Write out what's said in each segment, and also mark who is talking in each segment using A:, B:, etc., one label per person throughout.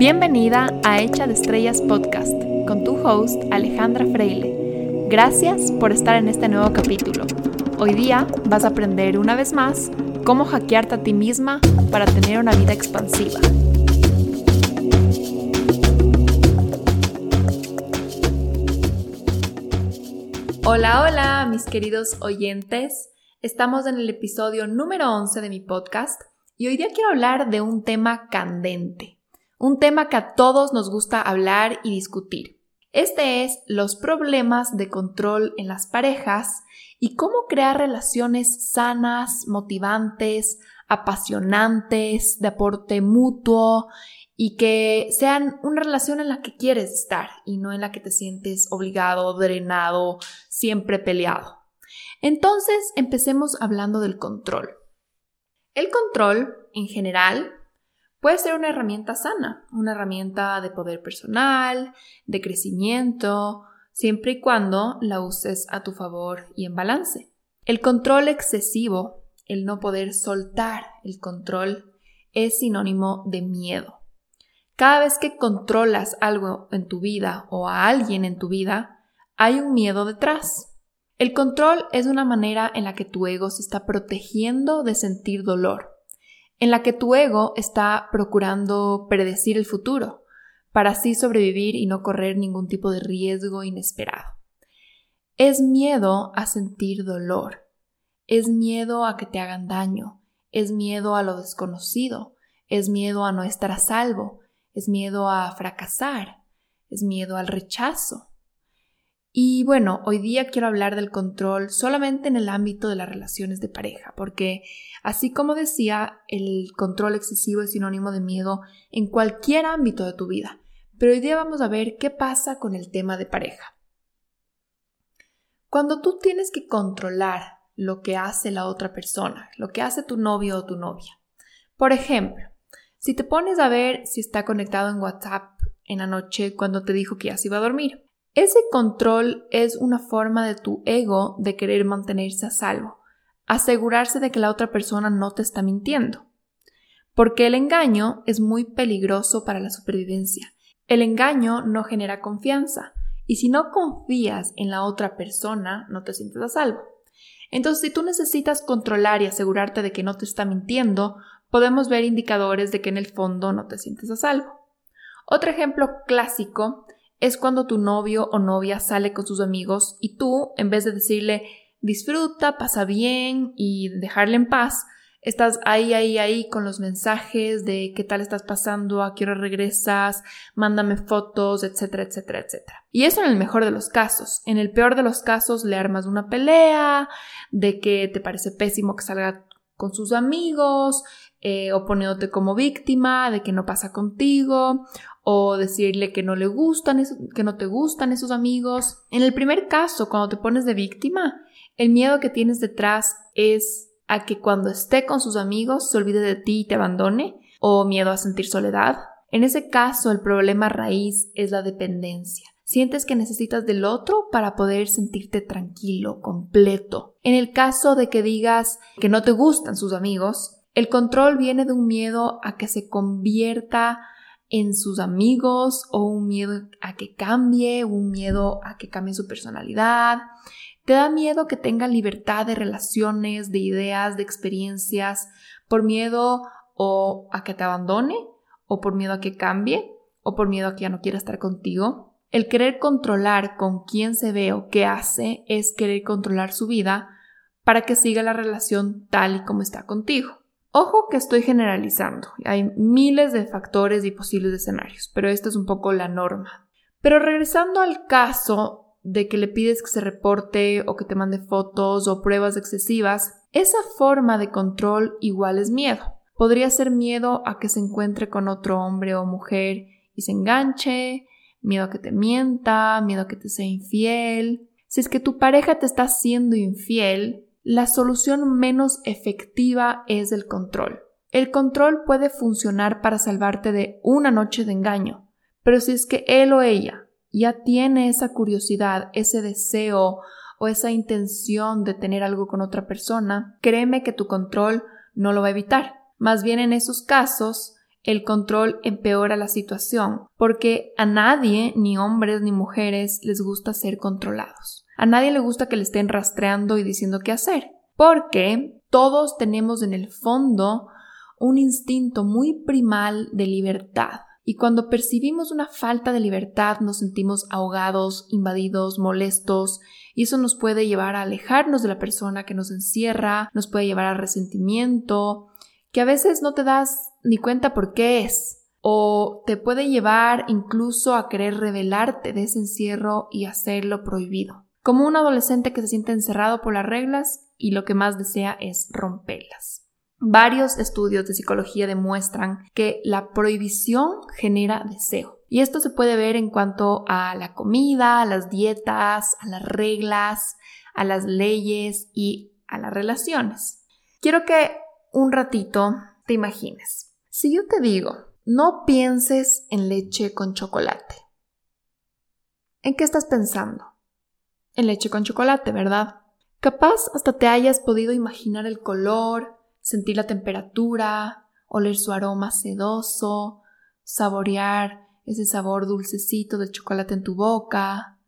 A: Bienvenida a Hecha de Estrellas Podcast con tu host Alejandra Freile. Gracias por estar en este nuevo capítulo. Hoy día vas a aprender una vez más cómo hackearte a ti misma para tener una vida expansiva. Hola, hola, mis queridos oyentes. Estamos en el episodio número 11 de mi podcast y hoy día quiero hablar de un tema candente, un tema que a todos nos gusta hablar y discutir. Este es los problemas de control en las parejas y cómo crear relaciones sanas, motivantes, apasionantes, de aporte mutuo y que sean una relación en la que quieres estar y no en la que te sientes obligado, drenado, siempre peleado. Entonces, empecemos hablando del control. El control, en general, puede ser una herramienta sana, una herramienta de poder personal, de crecimiento, siempre y cuando la uses a tu favor y en balance. El control excesivo, el no poder soltar el control, es sinónimo de miedo. Cada vez que controlas algo en tu vida o a alguien en tu vida, hay un miedo detrás. El control es una manera en la que tu ego se está protegiendo de sentir dolor, en la que tu ego está procurando predecir el futuro, para así sobrevivir y no correr ningún tipo de riesgo inesperado. Es miedo a sentir dolor, es miedo a que te hagan daño, es miedo a lo desconocido, es miedo a no estar a salvo, es miedo a fracasar, es miedo al rechazo. Y bueno, hoy día quiero hablar del control solamente en el ámbito de las relaciones de pareja, porque así como decía, el control excesivo es sinónimo de miedo en cualquier ámbito de tu vida. Pero hoy día vamos a ver qué pasa con el tema de pareja. Cuando tú tienes que controlar lo que hace la otra persona, lo que hace tu novio o tu novia. Por ejemplo, si te pones a ver si está conectado en WhatsApp en la noche cuando te dijo que ya se iba a dormir, ese control es una forma de tu ego de querer mantenerse a salvo, asegurarse de que la otra persona no te está mintiendo. Porque el engaño es muy peligroso para la supervivencia. El engaño no genera confianza, y si no confías en la otra persona, no te sientes a salvo. Entonces, si tú necesitas controlar y asegurarte de que no te está mintiendo, podemos ver indicadores de que en el fondo no te sientes a salvo. Otro ejemplo clásico es cuando tu novio o novia sale con sus amigos y tú, en vez de decirle disfruta, pasa bien y dejarle en paz, estás ahí, ahí, ahí con los mensajes de qué tal estás pasando, a qué hora regresas, mándame fotos, etcétera, etcétera, etcétera. Y eso en el mejor de los casos. En el peor de los casos le armas una pelea, de que te parece pésimo que salga con sus amigos, eh, o poniéndote como víctima de que no pasa contigo, o decirle que no le gustan, que no te gustan esos amigos. En el primer caso, cuando te pones de víctima, el miedo que tienes detrás es a que cuando esté con sus amigos se olvide de ti y te abandone, o miedo a sentir soledad. En ese caso, el problema raíz es la dependencia. Sientes que necesitas del otro para poder sentirte tranquilo, completo. En el caso de que digas que no te gustan sus amigos, el control viene de un miedo a que se convierta en sus amigos o un miedo a que cambie, un miedo a que cambie su personalidad. Te da miedo que tenga libertad de relaciones, de ideas, de experiencias, por miedo o a que te abandone, o por miedo a que cambie, o por miedo a que ya no quiera estar contigo. El querer controlar con quién se ve o qué hace es querer controlar su vida para que siga la relación tal y como está contigo. Ojo que estoy generalizando, hay miles de factores y posibles escenarios, pero esta es un poco la norma. Pero regresando al caso de que le pides que se reporte o que te mande fotos o pruebas excesivas, esa forma de control igual es miedo. Podría ser miedo a que se encuentre con otro hombre o mujer y se enganche, miedo a que te mienta, miedo a que te sea infiel. Si es que tu pareja te está siendo infiel, la solución menos efectiva es el control. El control puede funcionar para salvarte de una noche de engaño, pero si es que él o ella ya tiene esa curiosidad, ese deseo o esa intención de tener algo con otra persona, créeme que tu control no lo va a evitar. Más bien en esos casos, el control empeora la situación, porque a nadie, ni hombres ni mujeres, les gusta ser controlados. A nadie le gusta que le estén rastreando y diciendo qué hacer, porque todos tenemos en el fondo un instinto muy primal de libertad. Y cuando percibimos una falta de libertad nos sentimos ahogados, invadidos, molestos, y eso nos puede llevar a alejarnos de la persona que nos encierra, nos puede llevar a resentimiento, que a veces no te das ni cuenta por qué es, o te puede llevar incluso a querer revelarte de ese encierro y hacerlo prohibido. Como un adolescente que se siente encerrado por las reglas y lo que más desea es romperlas. Varios estudios de psicología demuestran que la prohibición genera deseo. Y esto se puede ver en cuanto a la comida, a las dietas, a las reglas, a las leyes y a las relaciones. Quiero que un ratito te imagines. Si yo te digo, no pienses en leche con chocolate. ¿En qué estás pensando? En leche con chocolate, ¿verdad? Capaz hasta te hayas podido imaginar el color, sentir la temperatura, oler su aroma sedoso, saborear ese sabor dulcecito del chocolate en tu boca.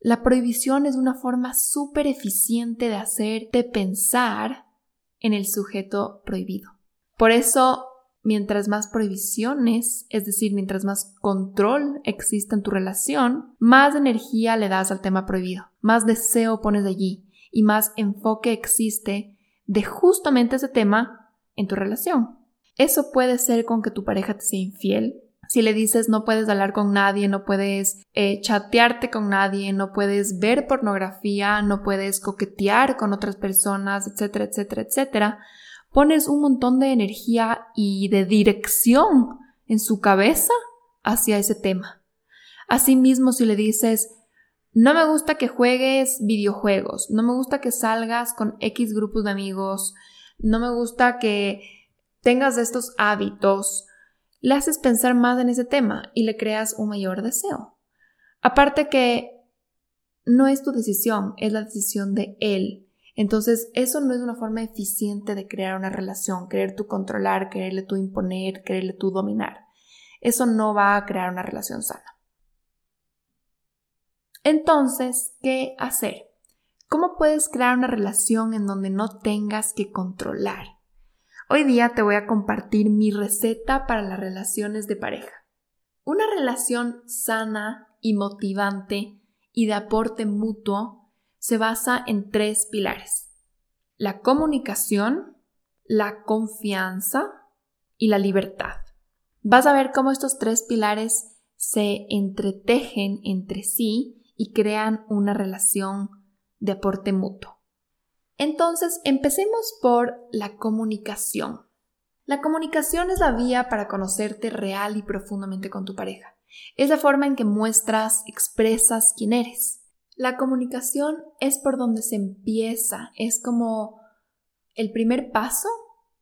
A: La prohibición es una forma súper eficiente de hacerte pensar en el sujeto prohibido. Por eso, mientras más prohibiciones, es decir, mientras más control exista en tu relación, más energía le das al tema prohibido, más deseo pones allí y más enfoque existe de justamente ese tema en tu relación. Eso puede ser con que tu pareja te sea infiel. Si le dices no puedes hablar con nadie, no puedes eh, chatearte con nadie, no puedes ver pornografía, no puedes coquetear con otras personas, etcétera, etcétera, etcétera, pones un montón de energía y de dirección en su cabeza hacia ese tema. Asimismo, si le dices no me gusta que juegues videojuegos, no me gusta que salgas con X grupos de amigos, no me gusta que tengas estos hábitos, le haces pensar más en ese tema y le creas un mayor deseo. Aparte que no es tu decisión, es la decisión de él. Entonces, eso no es una forma eficiente de crear una relación, querer tú controlar, quererle tú imponer, quererle tú dominar. Eso no va a crear una relación sana. Entonces, ¿qué hacer? ¿Cómo puedes crear una relación en donde no tengas que controlar? Hoy día te voy a compartir mi receta para las relaciones de pareja. Una relación sana y motivante y de aporte mutuo se basa en tres pilares. La comunicación, la confianza y la libertad. Vas a ver cómo estos tres pilares se entretejen entre sí y crean una relación de aporte mutuo. Entonces, empecemos por la comunicación. La comunicación es la vía para conocerte real y profundamente con tu pareja. Es la forma en que muestras, expresas quién eres. La comunicación es por donde se empieza, es como el primer paso,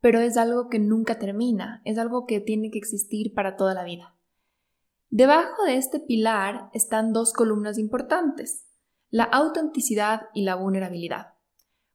A: pero es algo que nunca termina, es algo que tiene que existir para toda la vida. Debajo de este pilar están dos columnas importantes, la autenticidad y la vulnerabilidad.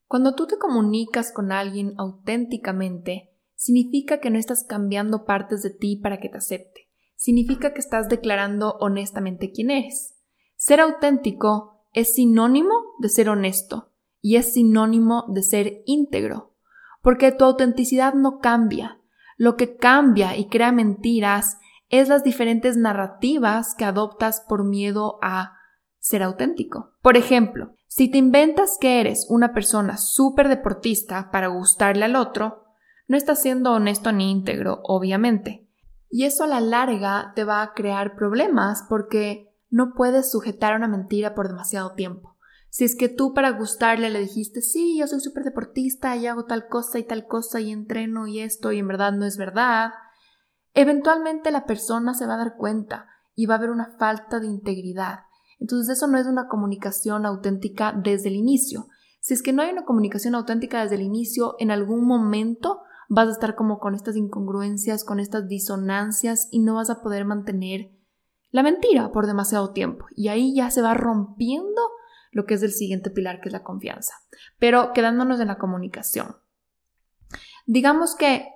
A: Cuando tú te comunicas con alguien auténticamente, significa que no estás cambiando partes de ti para que te acepte. Significa que estás declarando honestamente quién eres. Ser auténtico es sinónimo de ser honesto y es sinónimo de ser íntegro, porque tu autenticidad no cambia. Lo que cambia y crea mentiras es las diferentes narrativas que adoptas por miedo a ser auténtico. Por ejemplo, si te inventas que eres una persona súper deportista para gustarle al otro, no estás siendo honesto ni íntegro, obviamente. Y eso a la larga te va a crear problemas porque no puedes sujetar una mentira por demasiado tiempo. Si es que tú para gustarle le dijiste, sí, yo soy súper deportista y hago tal cosa y tal cosa y entreno y esto y en verdad no es verdad, eventualmente la persona se va a dar cuenta y va a haber una falta de integridad. Entonces eso no es una comunicación auténtica desde el inicio. Si es que no hay una comunicación auténtica desde el inicio, en algún momento vas a estar como con estas incongruencias, con estas disonancias y no vas a poder mantener la mentira por demasiado tiempo. Y ahí ya se va rompiendo lo que es el siguiente pilar, que es la confianza. Pero quedándonos en la comunicación. Digamos que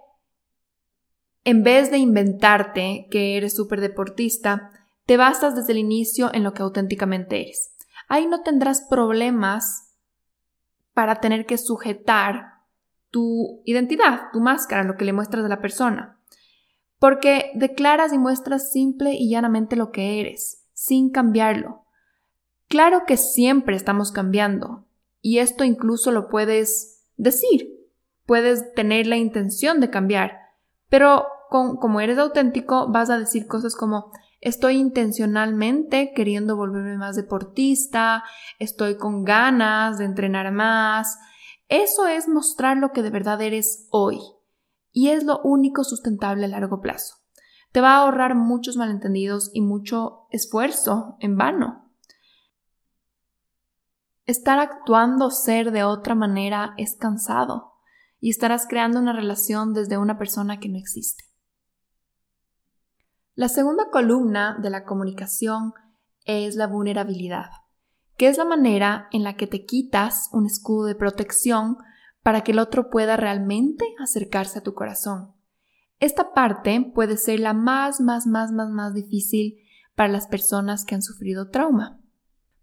A: En vez de inventarte que eres súper deportista, te basas desde el inicio en lo que auténticamente eres. Ahí no tendrás problemas para tener que sujetar tu identidad, tu máscara, lo que le muestras a la persona. Porque declaras y muestras simple y llanamente lo que eres, sin cambiarlo. Claro que siempre estamos cambiando, y esto incluso lo puedes decir, puedes tener la intención de cambiar, pero como eres auténtico vas a decir cosas como estoy intencionalmente queriendo volverme más deportista, estoy con ganas de entrenar más. Eso es mostrar lo que de verdad eres hoy y es lo único sustentable a largo plazo. Te va a ahorrar muchos malentendidos y mucho esfuerzo en vano. Estar actuando ser de otra manera es cansado y estarás creando una relación desde una persona que no existe. La segunda columna de la comunicación es la vulnerabilidad, que es la manera en la que te quitas un escudo de protección para que el otro pueda realmente acercarse a tu corazón. Esta parte puede ser la más, más, más, más, más difícil para las personas que han sufrido trauma.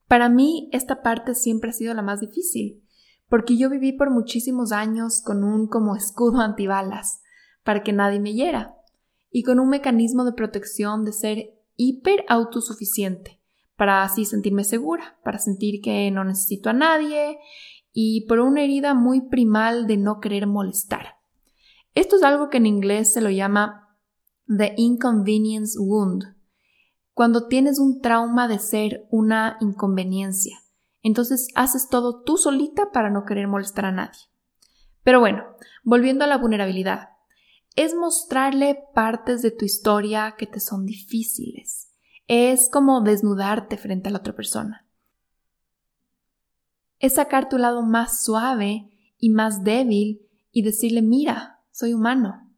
A: Para mí, esta parte siempre ha sido la más difícil, porque yo viví por muchísimos años con un como escudo antibalas, para que nadie me hiera, y con un mecanismo de protección de ser hiper autosuficiente, para así sentirme segura, para sentir que no necesito a nadie y por una herida muy primal de no querer molestar. Esto es algo que en inglés se lo llama the inconvenience wound, cuando tienes un trauma de ser una inconveniencia. Entonces haces todo tú solita para no querer molestar a nadie. Pero bueno, volviendo a la vulnerabilidad, es mostrarle partes de tu historia que te son difíciles. Es como desnudarte frente a la otra persona es sacar tu lado más suave y más débil y decirle, mira, soy humano.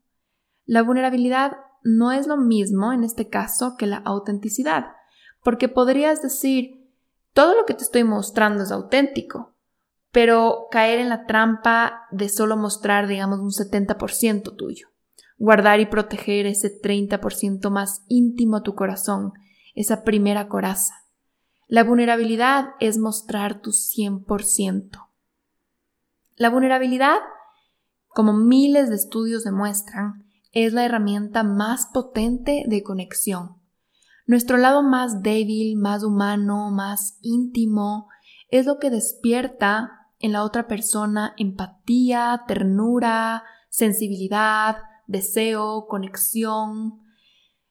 A: La vulnerabilidad no es lo mismo en este caso que la autenticidad, porque podrías decir, todo lo que te estoy mostrando es auténtico, pero caer en la trampa de solo mostrar, digamos, un 70% tuyo, guardar y proteger ese 30% más íntimo a tu corazón, esa primera coraza. La vulnerabilidad es mostrar tu 100%. La vulnerabilidad, como miles de estudios demuestran, es la herramienta más potente de conexión. Nuestro lado más débil, más humano, más íntimo, es lo que despierta en la otra persona empatía, ternura, sensibilidad, deseo, conexión.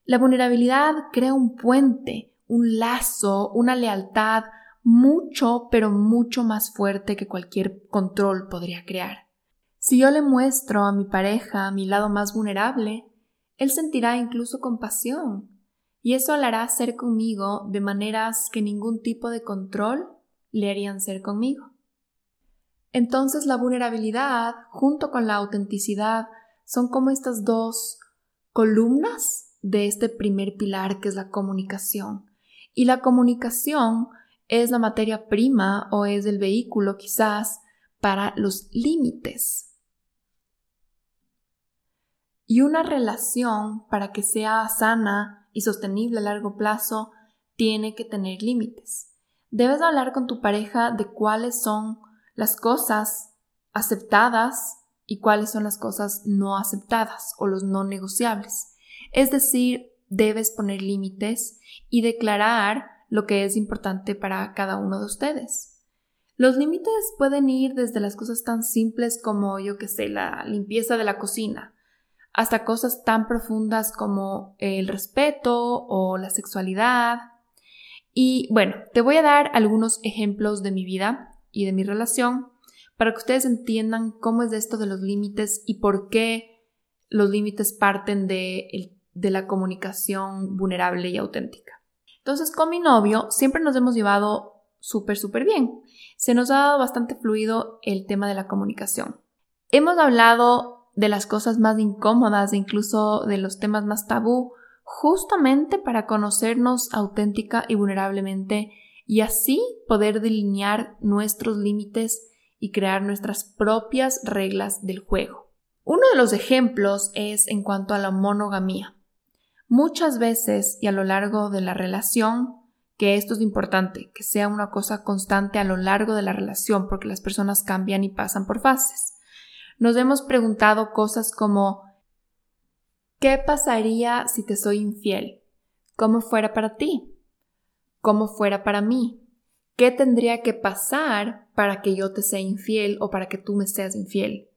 A: La vulnerabilidad crea un puente, un lazo, una lealtad mucho, pero mucho más fuerte que cualquier control podría crear. Si yo le muestro a mi pareja mi lado más vulnerable, él sentirá incluso compasión, y eso le hará ser conmigo de maneras que ningún tipo de control le harían ser conmigo. Entonces la vulnerabilidad junto con la autenticidad son como estas dos columnas de este primer pilar que es la comunicación. Y la comunicación es la materia prima o es el vehículo quizás para los límites. Y una relación para que sea sana y sostenible a largo plazo tiene que tener límites. Debes hablar con tu pareja de cuáles son las cosas aceptadas y cuáles son las cosas no aceptadas o los no negociables. Es decir, debes poner límites y declarar lo que es importante para cada uno de ustedes. Los límites pueden ir desde las cosas tan simples como, yo que sé, la limpieza de la cocina, hasta cosas tan profundas como el respeto o la sexualidad. Y bueno, te voy a dar algunos ejemplos de mi vida y de mi relación para que ustedes entiendan cómo es esto de los límites y por qué los límites parten de el de la comunicación vulnerable y auténtica. Entonces, con mi novio siempre nos hemos llevado súper, súper bien. Se nos ha dado bastante fluido el tema de la comunicación. Hemos hablado de las cosas más incómodas, incluso de los temas más tabú, justamente para conocernos auténtica y vulnerablemente y así poder delinear nuestros límites y crear nuestras propias reglas del juego. Uno de los ejemplos es en cuanto a la monogamía. Muchas veces y a lo largo de la relación, que esto es importante, que sea una cosa constante a lo largo de la relación, porque las personas cambian y pasan por fases. Nos hemos preguntado cosas como ¿qué pasaría si te soy infiel? ¿Cómo fuera para ti? ¿Cómo fuera para mí? ¿Qué tendría que pasar para que yo te sea infiel o para que tú me seas infiel?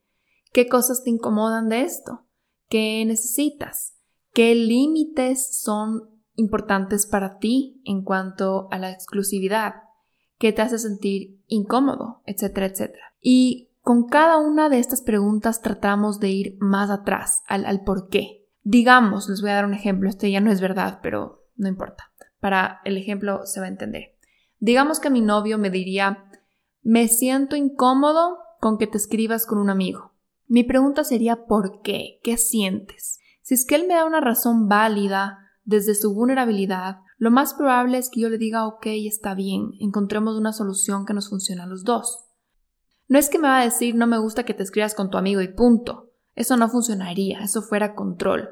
A: ¿Qué cosas te incomodan de esto? ¿Qué necesitas? ¿Qué límites son importantes para ti en cuanto a la exclusividad, qué te hace sentir incómodo, etcétera, etcétera. Y con cada una de estas preguntas tratamos de ir más atrás, al, al por qué. Digamos, les voy a dar un ejemplo, este ya no es verdad, pero no importa. Para el ejemplo se va a entender. Digamos que mi novio me diría, me siento incómodo con que te escribas con un amigo. Mi pregunta sería, ¿por qué? ¿Qué sientes? Si es que él me da una razón válida, desde su vulnerabilidad, lo más probable es que yo le diga, ok, está bien, encontremos una solución que nos funcione a los dos. No es que me va a decir, no me gusta que te escribas con tu amigo y punto. Eso no funcionaría, eso fuera control.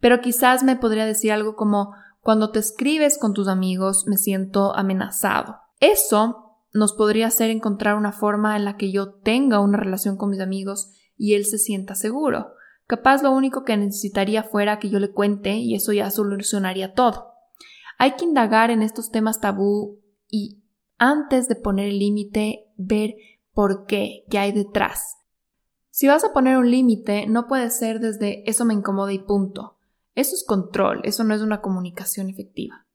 A: Pero quizás me podría decir algo como, cuando te escribes con tus amigos me siento amenazado. Eso nos podría hacer encontrar una forma en la que yo tenga una relación con mis amigos y él se sienta seguro. Capaz lo único que necesitaría fuera que yo le cuente y eso ya solucionaría todo. Hay que indagar en estos temas tabú y antes de poner el límite, ver por qué, qué hay detrás. Si vas a poner un límite, no puede ser desde eso me incomoda y punto. Eso es control, eso no es una comunicación efectiva.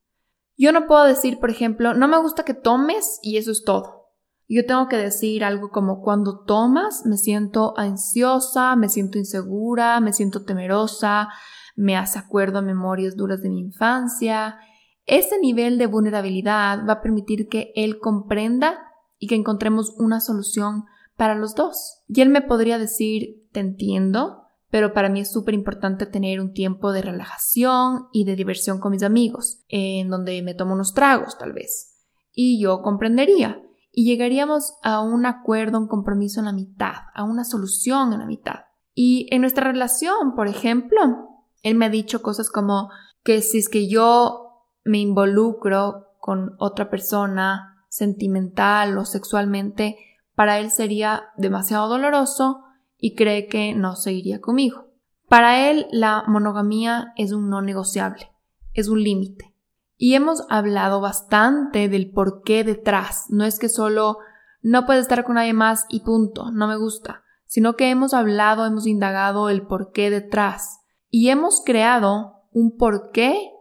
A: Yo no puedo decir, por ejemplo, no me gusta que tomes y eso es todo. Yo tengo que decir algo como cuando tomas me siento ansiosa, me siento insegura, me siento temerosa, me hace acuerdo a memorias duras de mi infancia. Ese nivel de vulnerabilidad va a permitir que él comprenda y que encontremos una solución para los dos. Y él me podría decir, te entiendo, pero para mí es súper importante tener un tiempo de relajación y de diversión con mis amigos, en donde me tomo unos tragos tal vez. Y yo comprendería y llegaríamos a un acuerdo, un compromiso en la mitad, a una solución en la mitad. Y en nuestra relación, por ejemplo, él me ha dicho cosas como que si es que yo me involucro con otra persona sentimental o sexualmente, para él sería demasiado doloroso y cree que no seguiría conmigo. Para él la monogamía es un no negociable, es un límite. Y hemos hablado bastante del por qué detrás. No es que solo no puedes estar con nadie más y punto, no me gusta, sino que hemos hablado, hemos indagado el por qué detrás. Y hemos creado un porqué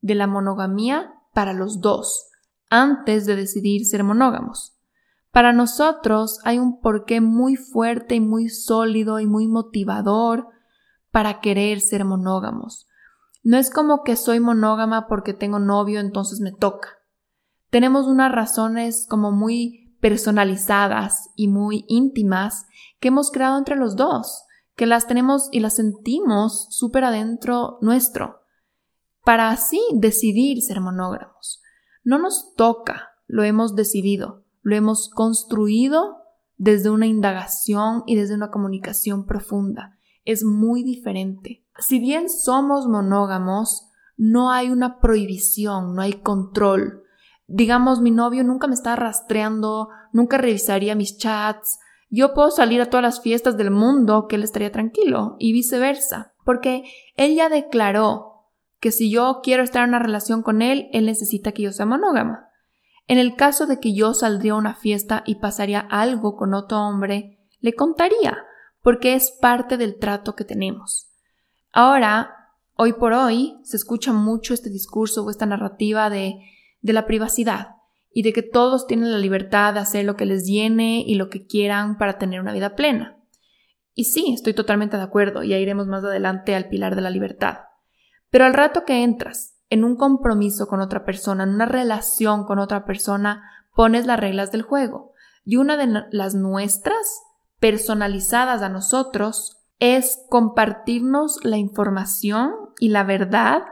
A: de la monogamía para los dos, antes de decidir ser monógamos. Para nosotros hay un porqué muy fuerte y muy sólido y muy motivador para querer ser monógamos. No es como que soy monógama porque tengo novio, entonces me toca. Tenemos unas razones como muy personalizadas y muy íntimas que hemos creado entre los dos, que las tenemos y las sentimos súper adentro nuestro, para así decidir ser monógamos. No nos toca, lo hemos decidido, lo hemos construido desde una indagación y desde una comunicación profunda. Es muy diferente si bien somos monógamos, no hay una prohibición, no hay control. Digamos, mi novio nunca me está rastreando, nunca revisaría mis chats. Yo puedo salir a todas las fiestas del mundo que él estaría tranquilo y viceversa, porque él ya declaró que si yo quiero estar en una relación con él, él necesita que yo sea monógama. En el caso de que yo saldría a una fiesta y pasaría algo con otro hombre, le contaría, porque es parte del trato que tenemos. Ahora, hoy por hoy, se escucha mucho este discurso o esta narrativa de, de la privacidad y de que todos tienen la libertad de hacer lo que les llene y lo que quieran para tener una vida plena. Y sí, estoy totalmente de acuerdo, ya iremos más adelante al pilar de la libertad. Pero al rato que entras en un compromiso con otra persona, en una relación con otra persona, pones las reglas del juego. Y una de las nuestras, personalizadas a nosotros, es compartirnos la información y la verdad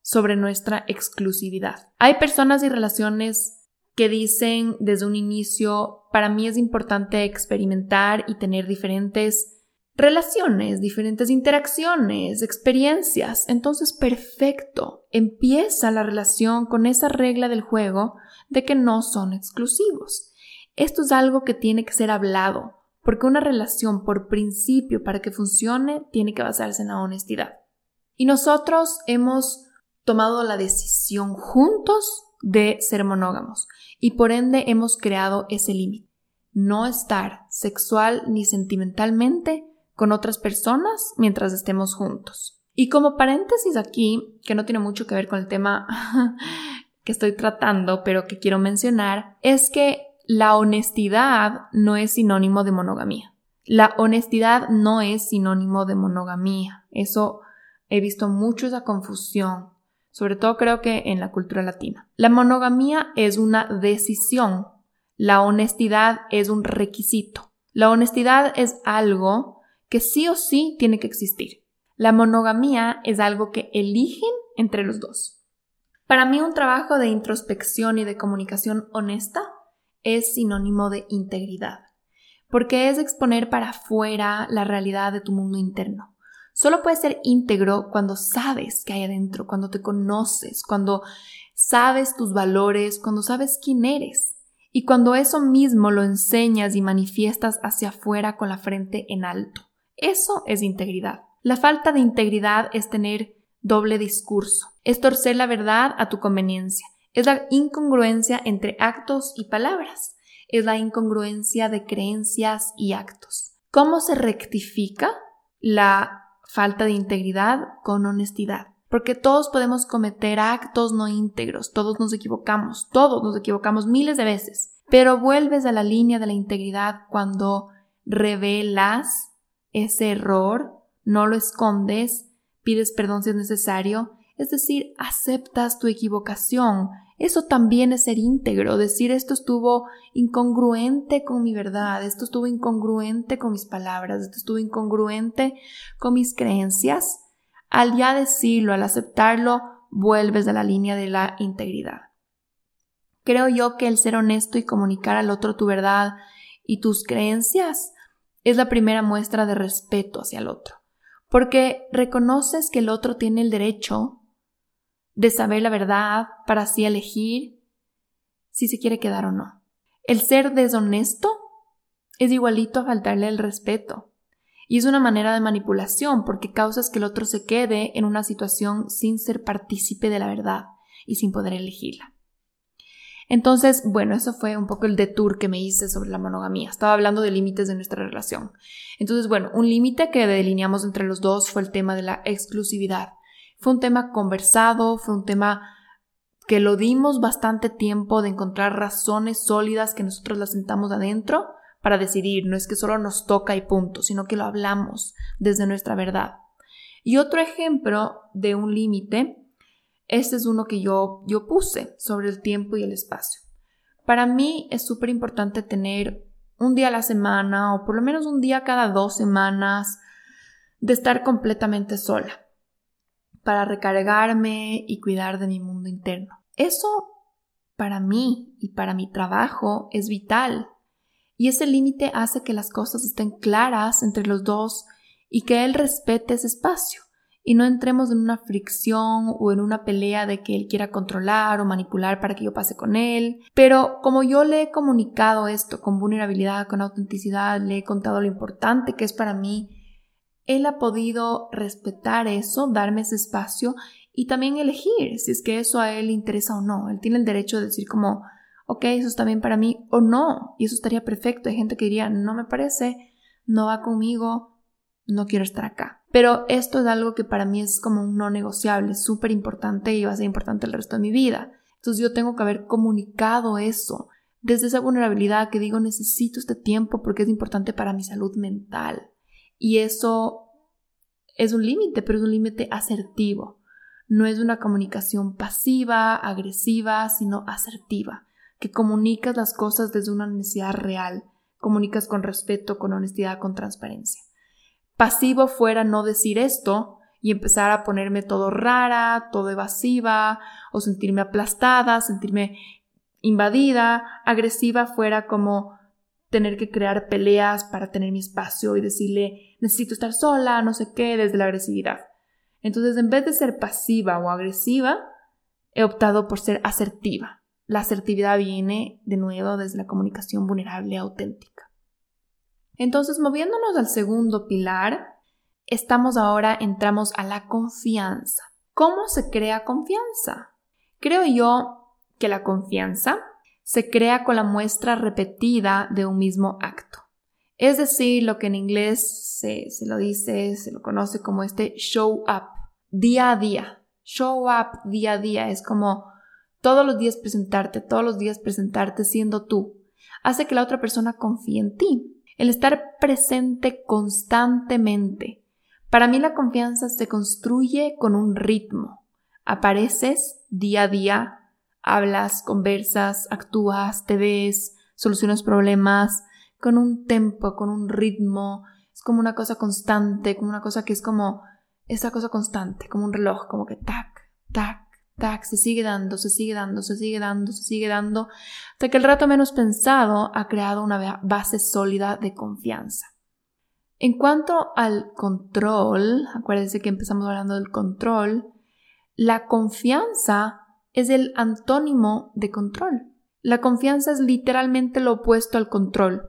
A: sobre nuestra exclusividad. Hay personas y relaciones que dicen desde un inicio, para mí es importante experimentar y tener diferentes relaciones, diferentes interacciones, experiencias. Entonces, perfecto, empieza la relación con esa regla del juego de que no son exclusivos. Esto es algo que tiene que ser hablado, porque una relación por principio para que funcione tiene que basarse en la honestidad. Y nosotros hemos tomado la decisión juntos de ser monógamos y por ende hemos creado ese límite. No estar sexual ni sentimentalmente con otras personas mientras estemos juntos. Y como paréntesis aquí, que no tiene mucho que ver con el tema que estoy tratando, pero que quiero mencionar, es que la honestidad no es sinónimo de monogamía. La honestidad no es sinónimo de monogamía. Eso he visto mucho esa confusión, sobre todo creo que en la cultura latina. La monogamía es una decisión, la honestidad es un requisito. La honestidad es algo que sí o sí tiene que existir. La monogamía es algo que eligen entre los dos. Para mí un trabajo de introspección y de comunicación honesta es sinónimo de integridad, porque es exponer para afuera la realidad de tu mundo interno. Solo puedes ser íntegro cuando sabes qué hay adentro, cuando te conoces, cuando sabes tus valores, cuando sabes quién eres. Y cuando eso mismo lo enseñas y manifiestas hacia afuera con la frente en alto. Eso es integridad. La falta de integridad es tener doble discurso, es torcer la verdad a tu conveniencia, es la incongruencia entre actos y palabras, es la incongruencia de creencias y actos. ¿Cómo se rectifica la falta de integridad con honestidad? Porque todos podemos cometer actos no íntegros, todos nos equivocamos, todos nos equivocamos miles de veces, pero vuelves a la línea de la integridad cuando revelas ese error, no lo escondes, pides perdón si es necesario, es decir, aceptas tu equivocación. Eso también es ser íntegro, decir esto estuvo incongruente con mi verdad, esto estuvo incongruente con mis palabras, esto estuvo incongruente con mis creencias. Al ya decirlo, al aceptarlo, vuelves a la línea de la integridad. Creo yo que el ser honesto y comunicar al otro tu verdad y tus creencias es la primera muestra de respeto hacia el otro, porque reconoces que el otro tiene el derecho de saber la verdad para así elegir si se quiere quedar o no. El ser deshonesto es igualito a faltarle el respeto. Y es una manera de manipulación porque causas que el otro se quede en una situación sin ser partícipe de la verdad y sin poder elegirla. Entonces, bueno, eso fue un poco el detour que me hice sobre la monogamía. Estaba hablando de límites de nuestra relación. Entonces, bueno, un límite que delineamos entre los dos fue el tema de la exclusividad. Fue un tema conversado, fue un tema que lo dimos bastante tiempo de encontrar razones sólidas que nosotros las sentamos adentro para decidir. No es que solo nos toca y punto, sino que lo hablamos desde nuestra verdad. Y otro ejemplo de un límite este es uno que yo, yo puse sobre el tiempo y el espacio. Para mí es súper importante tener un día a la semana o por lo menos un día cada dos semanas de estar completamente sola para recargarme y cuidar de mi mundo interno. Eso para mí y para mi trabajo es vital y ese límite hace que las cosas estén claras entre los dos y que él respete ese espacio y no entremos en una fricción o en una pelea de que él quiera controlar o manipular para que yo pase con él. Pero como yo le he comunicado esto con vulnerabilidad, con autenticidad, le he contado lo importante que es para mí, él ha podido respetar eso, darme ese espacio y también elegir si es que eso a él interesa o no. Él tiene el derecho de decir como, ok, eso está bien para mí o no. Y eso estaría perfecto. Hay gente que diría, no me parece, no va conmigo, no quiero estar acá. Pero esto es algo que para mí es como un no negociable, súper importante y va a ser importante el resto de mi vida. Entonces yo tengo que haber comunicado eso desde esa vulnerabilidad que digo necesito este tiempo porque es importante para mi salud mental. Y eso es un límite, pero es un límite asertivo. No es una comunicación pasiva, agresiva, sino asertiva, que comunicas las cosas desde una necesidad real, comunicas con respeto, con honestidad, con transparencia pasivo fuera no decir esto y empezar a ponerme todo rara, todo evasiva, o sentirme aplastada, sentirme invadida, agresiva fuera como tener que crear peleas para tener mi espacio y decirle necesito estar sola, no sé qué, desde la agresividad. Entonces, en vez de ser pasiva o agresiva, he optado por ser asertiva. La asertividad viene de nuevo desde la comunicación vulnerable auténtica. Entonces, moviéndonos al segundo pilar, estamos ahora, entramos a la confianza. ¿Cómo se crea confianza? Creo yo que la confianza se crea con la muestra repetida de un mismo acto. Es decir, lo que en inglés se, lo dice, se lo conoce como este show up, día a día. Show up día a día es como todos los días presentarte, todos los días presentarte siendo tú. Hace que la otra persona confíe en ti. El estar presente constantemente. Para mí la confianza se construye con un ritmo. Apareces día a día hablas, conversas, actúas, te ves, solucionas problemas con un tempo, con un ritmo. Es como una cosa constante, como una cosa que es como esa cosa constante, como un reloj, como que tac, tac, tac, se sigue dando, se sigue dando, se sigue dando, se sigue dando, hasta que el rato menos pensado ha creado una base sólida de confianza. En cuanto al control, acuérdense que empezamos hablando del control, la confianza es el antónimo de control. La confianza es literalmente lo opuesto al control.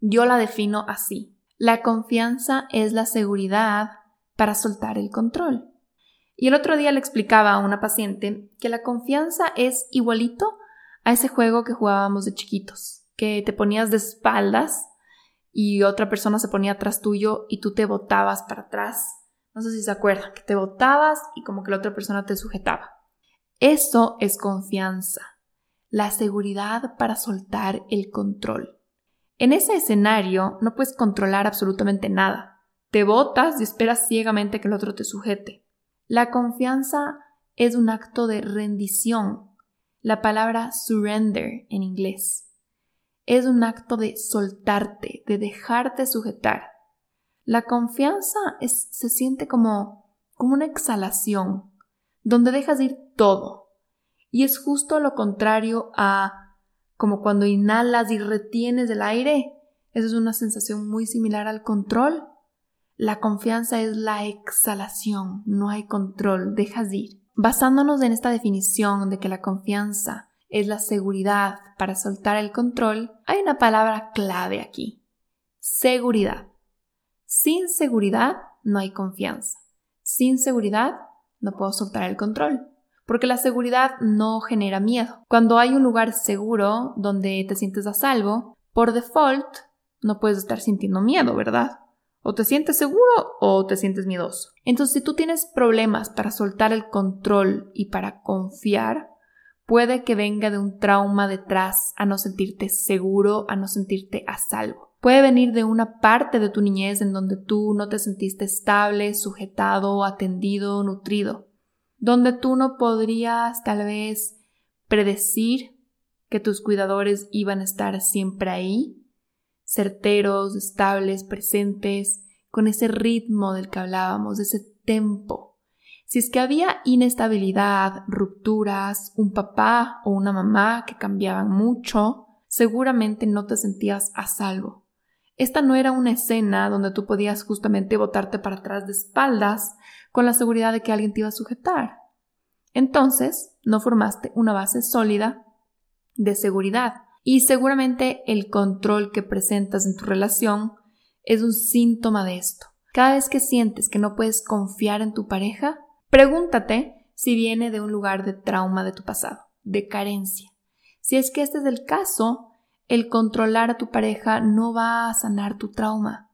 A: Yo la defino así. La confianza es la seguridad para soltar el control. Y el otro día le explicaba a una paciente que la confianza es igualito a ese juego que jugábamos de chiquitos, que te ponías de espaldas y otra persona se ponía atrás tuyo y tú te botabas para atrás. No sé si se acuerdan, que te botabas y como que la otra persona te sujetaba. Eso es confianza, la seguridad para soltar el control. En ese escenario no puedes controlar absolutamente nada. Te botas y esperas ciegamente que el otro te sujete. La confianza es un acto de rendición. La palabra surrender en inglés. Es un acto de soltarte, de dejarte sujetar. La confianza se siente como, como una exhalación, donde dejas ir todo. Y es justo lo contrario a como cuando inhalas y retienes el aire. Eso es una sensación muy similar al control. La confianza es la exhalación, no hay control, dejas ir. Basándonos en esta definición de que la confianza es la seguridad para soltar el control, hay una palabra clave aquí. Seguridad. Sin seguridad no hay confianza. Sin seguridad no puedo soltar el control. Porque la seguridad no genera miedo. Cuando hay un lugar seguro donde te sientes a salvo, por default no puedes estar sintiendo miedo, ¿verdad? O te sientes seguro o te sientes miedoso. Entonces, si tú tienes problemas para soltar el control y para confiar, puede que venga de un trauma detrás a no sentirte seguro, a no sentirte a salvo. Puede venir de una parte de tu niñez en donde tú no te sentiste estable, sujetado, atendido, nutrido, donde tú no podrías tal vez predecir que tus cuidadores iban a estar siempre ahí, certeros, estables, presentes, con ese ritmo del que hablábamos, ese tempo. Si es que había inestabilidad, rupturas, un papá o una mamá que cambiaban mucho, seguramente no te sentías a salvo. Esta no era una escena donde tú podías justamente botarte para atrás de espaldas con la seguridad de que alguien te iba a sujetar. Entonces, no formaste una base sólida de seguridad y seguramente el control que presentas en tu relación es un síntoma de esto. Cada vez que sientes que no puedes confiar en tu pareja, pregúntate si viene de un lugar de trauma de tu pasado, de carencia. Si es que este es el caso, el controlar a tu pareja no va a sanar tu trauma.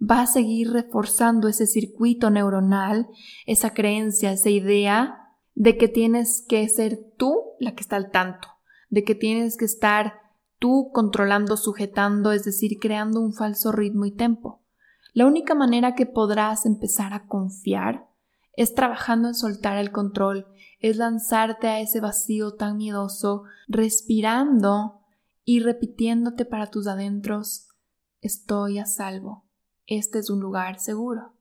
A: Va a seguir reforzando ese circuito neuronal, esa creencia, esa idea de que tienes que ser tú la que está al tanto, de que tienes que estar tú controlando, sujetando, es decir, creando un falso ritmo y tempo. La única manera que podrás empezar a confiar es trabajando en soltar el control, es lanzarte a ese vacío tan miedoso, respirando y repitiéndote para tus adentros, estoy a salvo, este es un lugar seguro.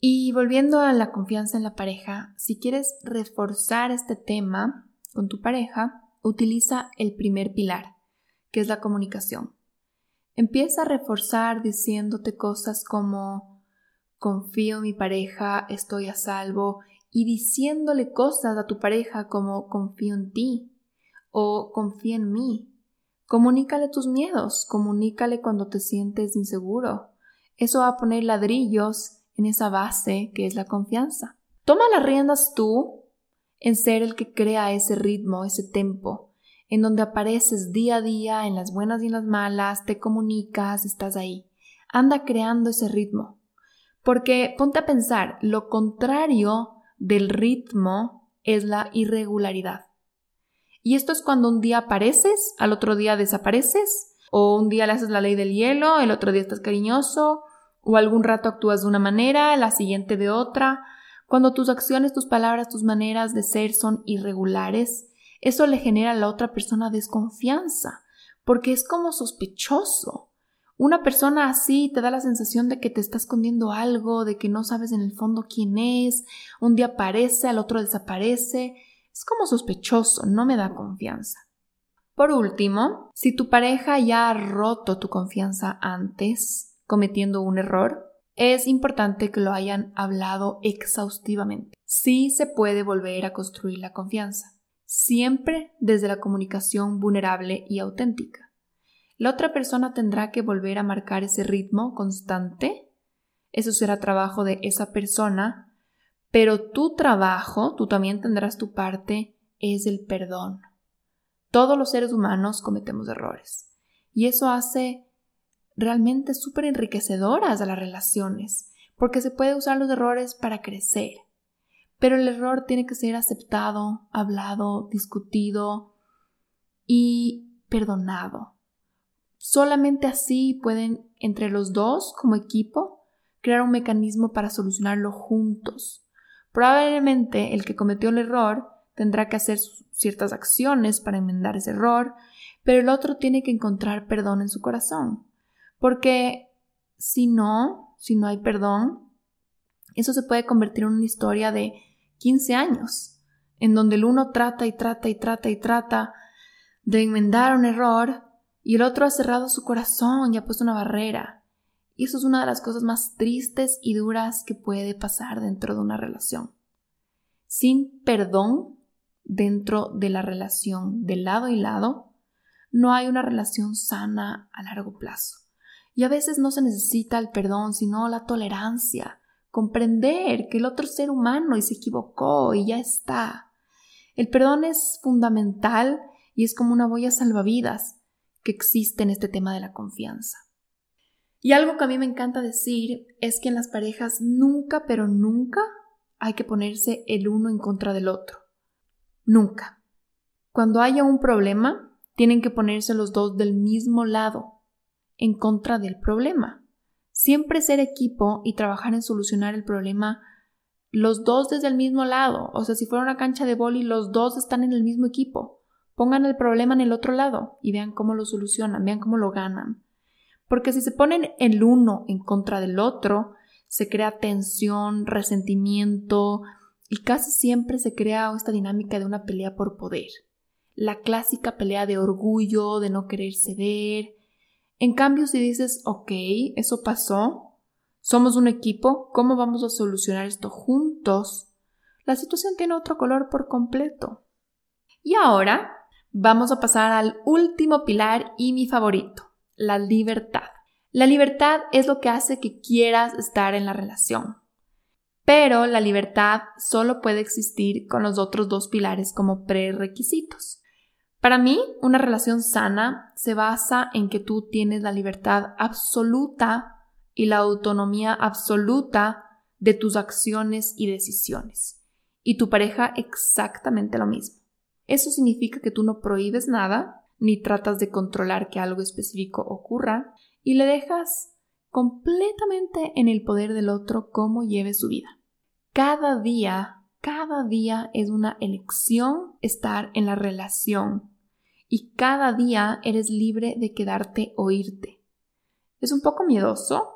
A: Y volviendo a la confianza en la pareja, si quieres reforzar este tema con tu pareja, utiliza el primer pilar, que es la comunicación. Empieza a reforzar diciéndote cosas como confío en mi pareja, estoy a salvo y diciéndole cosas a tu pareja como confío en ti o confía en mí. Comunícale tus miedos, comunícale cuando te sientes inseguro. Eso va a poner ladrillos en esa base que es la confianza. Toma las riendas tú en ser el que crea ese ritmo, ese tempo, en donde apareces día a día en las buenas y en las malas, te comunicas, estás ahí. Anda creando ese ritmo. Porque ponte a pensar, lo contrario del ritmo es la irregularidad. Y esto es cuando un día apareces, al otro día desapareces, o un día le haces la ley del hielo, el otro día estás cariñoso, o algún rato actúas de una manera, la siguiente de otra. Cuando tus acciones, tus palabras, tus maneras de ser son irregulares, eso le genera a la otra persona desconfianza, porque es como sospechoso. Una persona así te da la sensación de que te está escondiendo algo, de que no sabes en el fondo quién es, un día aparece, al otro desaparece. Es como sospechoso, no me da confianza. Por último, si tu pareja ya ha roto tu confianza antes, cometiendo un error, es importante que lo hayan hablado exhaustivamente. Sí se puede volver a construir la confianza, siempre desde la comunicación vulnerable y auténtica. La otra persona tendrá que volver a marcar ese ritmo constante. Eso será trabajo de esa persona, pero tu trabajo, tú también tendrás tu parte, es el perdón. Todos los seres humanos cometemos errores y eso hace realmente súper enriquecedoras a las relaciones, porque se puede usar los errores para crecer. Pero el error tiene que ser aceptado, hablado, discutido y perdonado. Solamente así pueden, entre los dos, como equipo, crear un mecanismo para solucionarlo juntos. Probablemente el que cometió el error tendrá que hacer ciertas acciones para enmendar ese error, pero el otro tiene que encontrar perdón en su corazón. Porque si no, si no hay perdón, eso se puede convertir en una historia de 15 años, en donde el uno trata y trata y trata y trata de enmendar un error y el otro ha cerrado su corazón y ha puesto una barrera. Y eso es una de las cosas más tristes y duras que puede pasar dentro de una relación. Sin perdón dentro de la relación de lado y lado, no hay una relación sana a largo plazo. Y a veces no se necesita el perdón, sino la tolerancia, comprender que el otro ser humano y se equivocó y ya está. El perdón es fundamental y es como una boya salvavidas que existe en este tema de la confianza. Y algo que a mí me encanta decir es que en las parejas nunca, pero nunca hay que ponerse el uno en contra del otro. Nunca. Cuando haya un problema, tienen que ponerse los dos del mismo lado, en contra del problema. Siempre ser equipo y trabajar en solucionar el problema los dos desde el mismo lado. O sea, si fuera una cancha de boli, los dos están en el mismo equipo. Pongan el problema en el otro lado y vean cómo lo solucionan, vean cómo lo ganan. Porque si se ponen el uno en contra del otro, se crea tensión, resentimiento y casi siempre se crea esta dinámica de una pelea por poder. La clásica pelea de orgullo, de no querer ceder. En cambio, si dices, ok, eso pasó, somos un equipo, ¿cómo vamos a solucionar esto juntos? La situación tiene otro color por completo. Y ahora Vamos a pasar al último pilar y mi favorito, la libertad. La libertad es lo que hace que quieras estar en la relación. Pero la libertad solo puede existir con los otros dos pilares como prerequisitos. Para mí, una relación sana se basa en que tú tienes la libertad absoluta y la autonomía absoluta de tus acciones y decisiones. Y tu pareja exactamente lo mismo. Eso significa que tú no prohíbes nada, ni tratas de controlar que algo específico ocurra, y le dejas completamente en el poder del otro cómo lleve su vida. Cada día, cada día es una elección estar en la relación y cada día eres libre de quedarte o irte. Es un poco miedoso,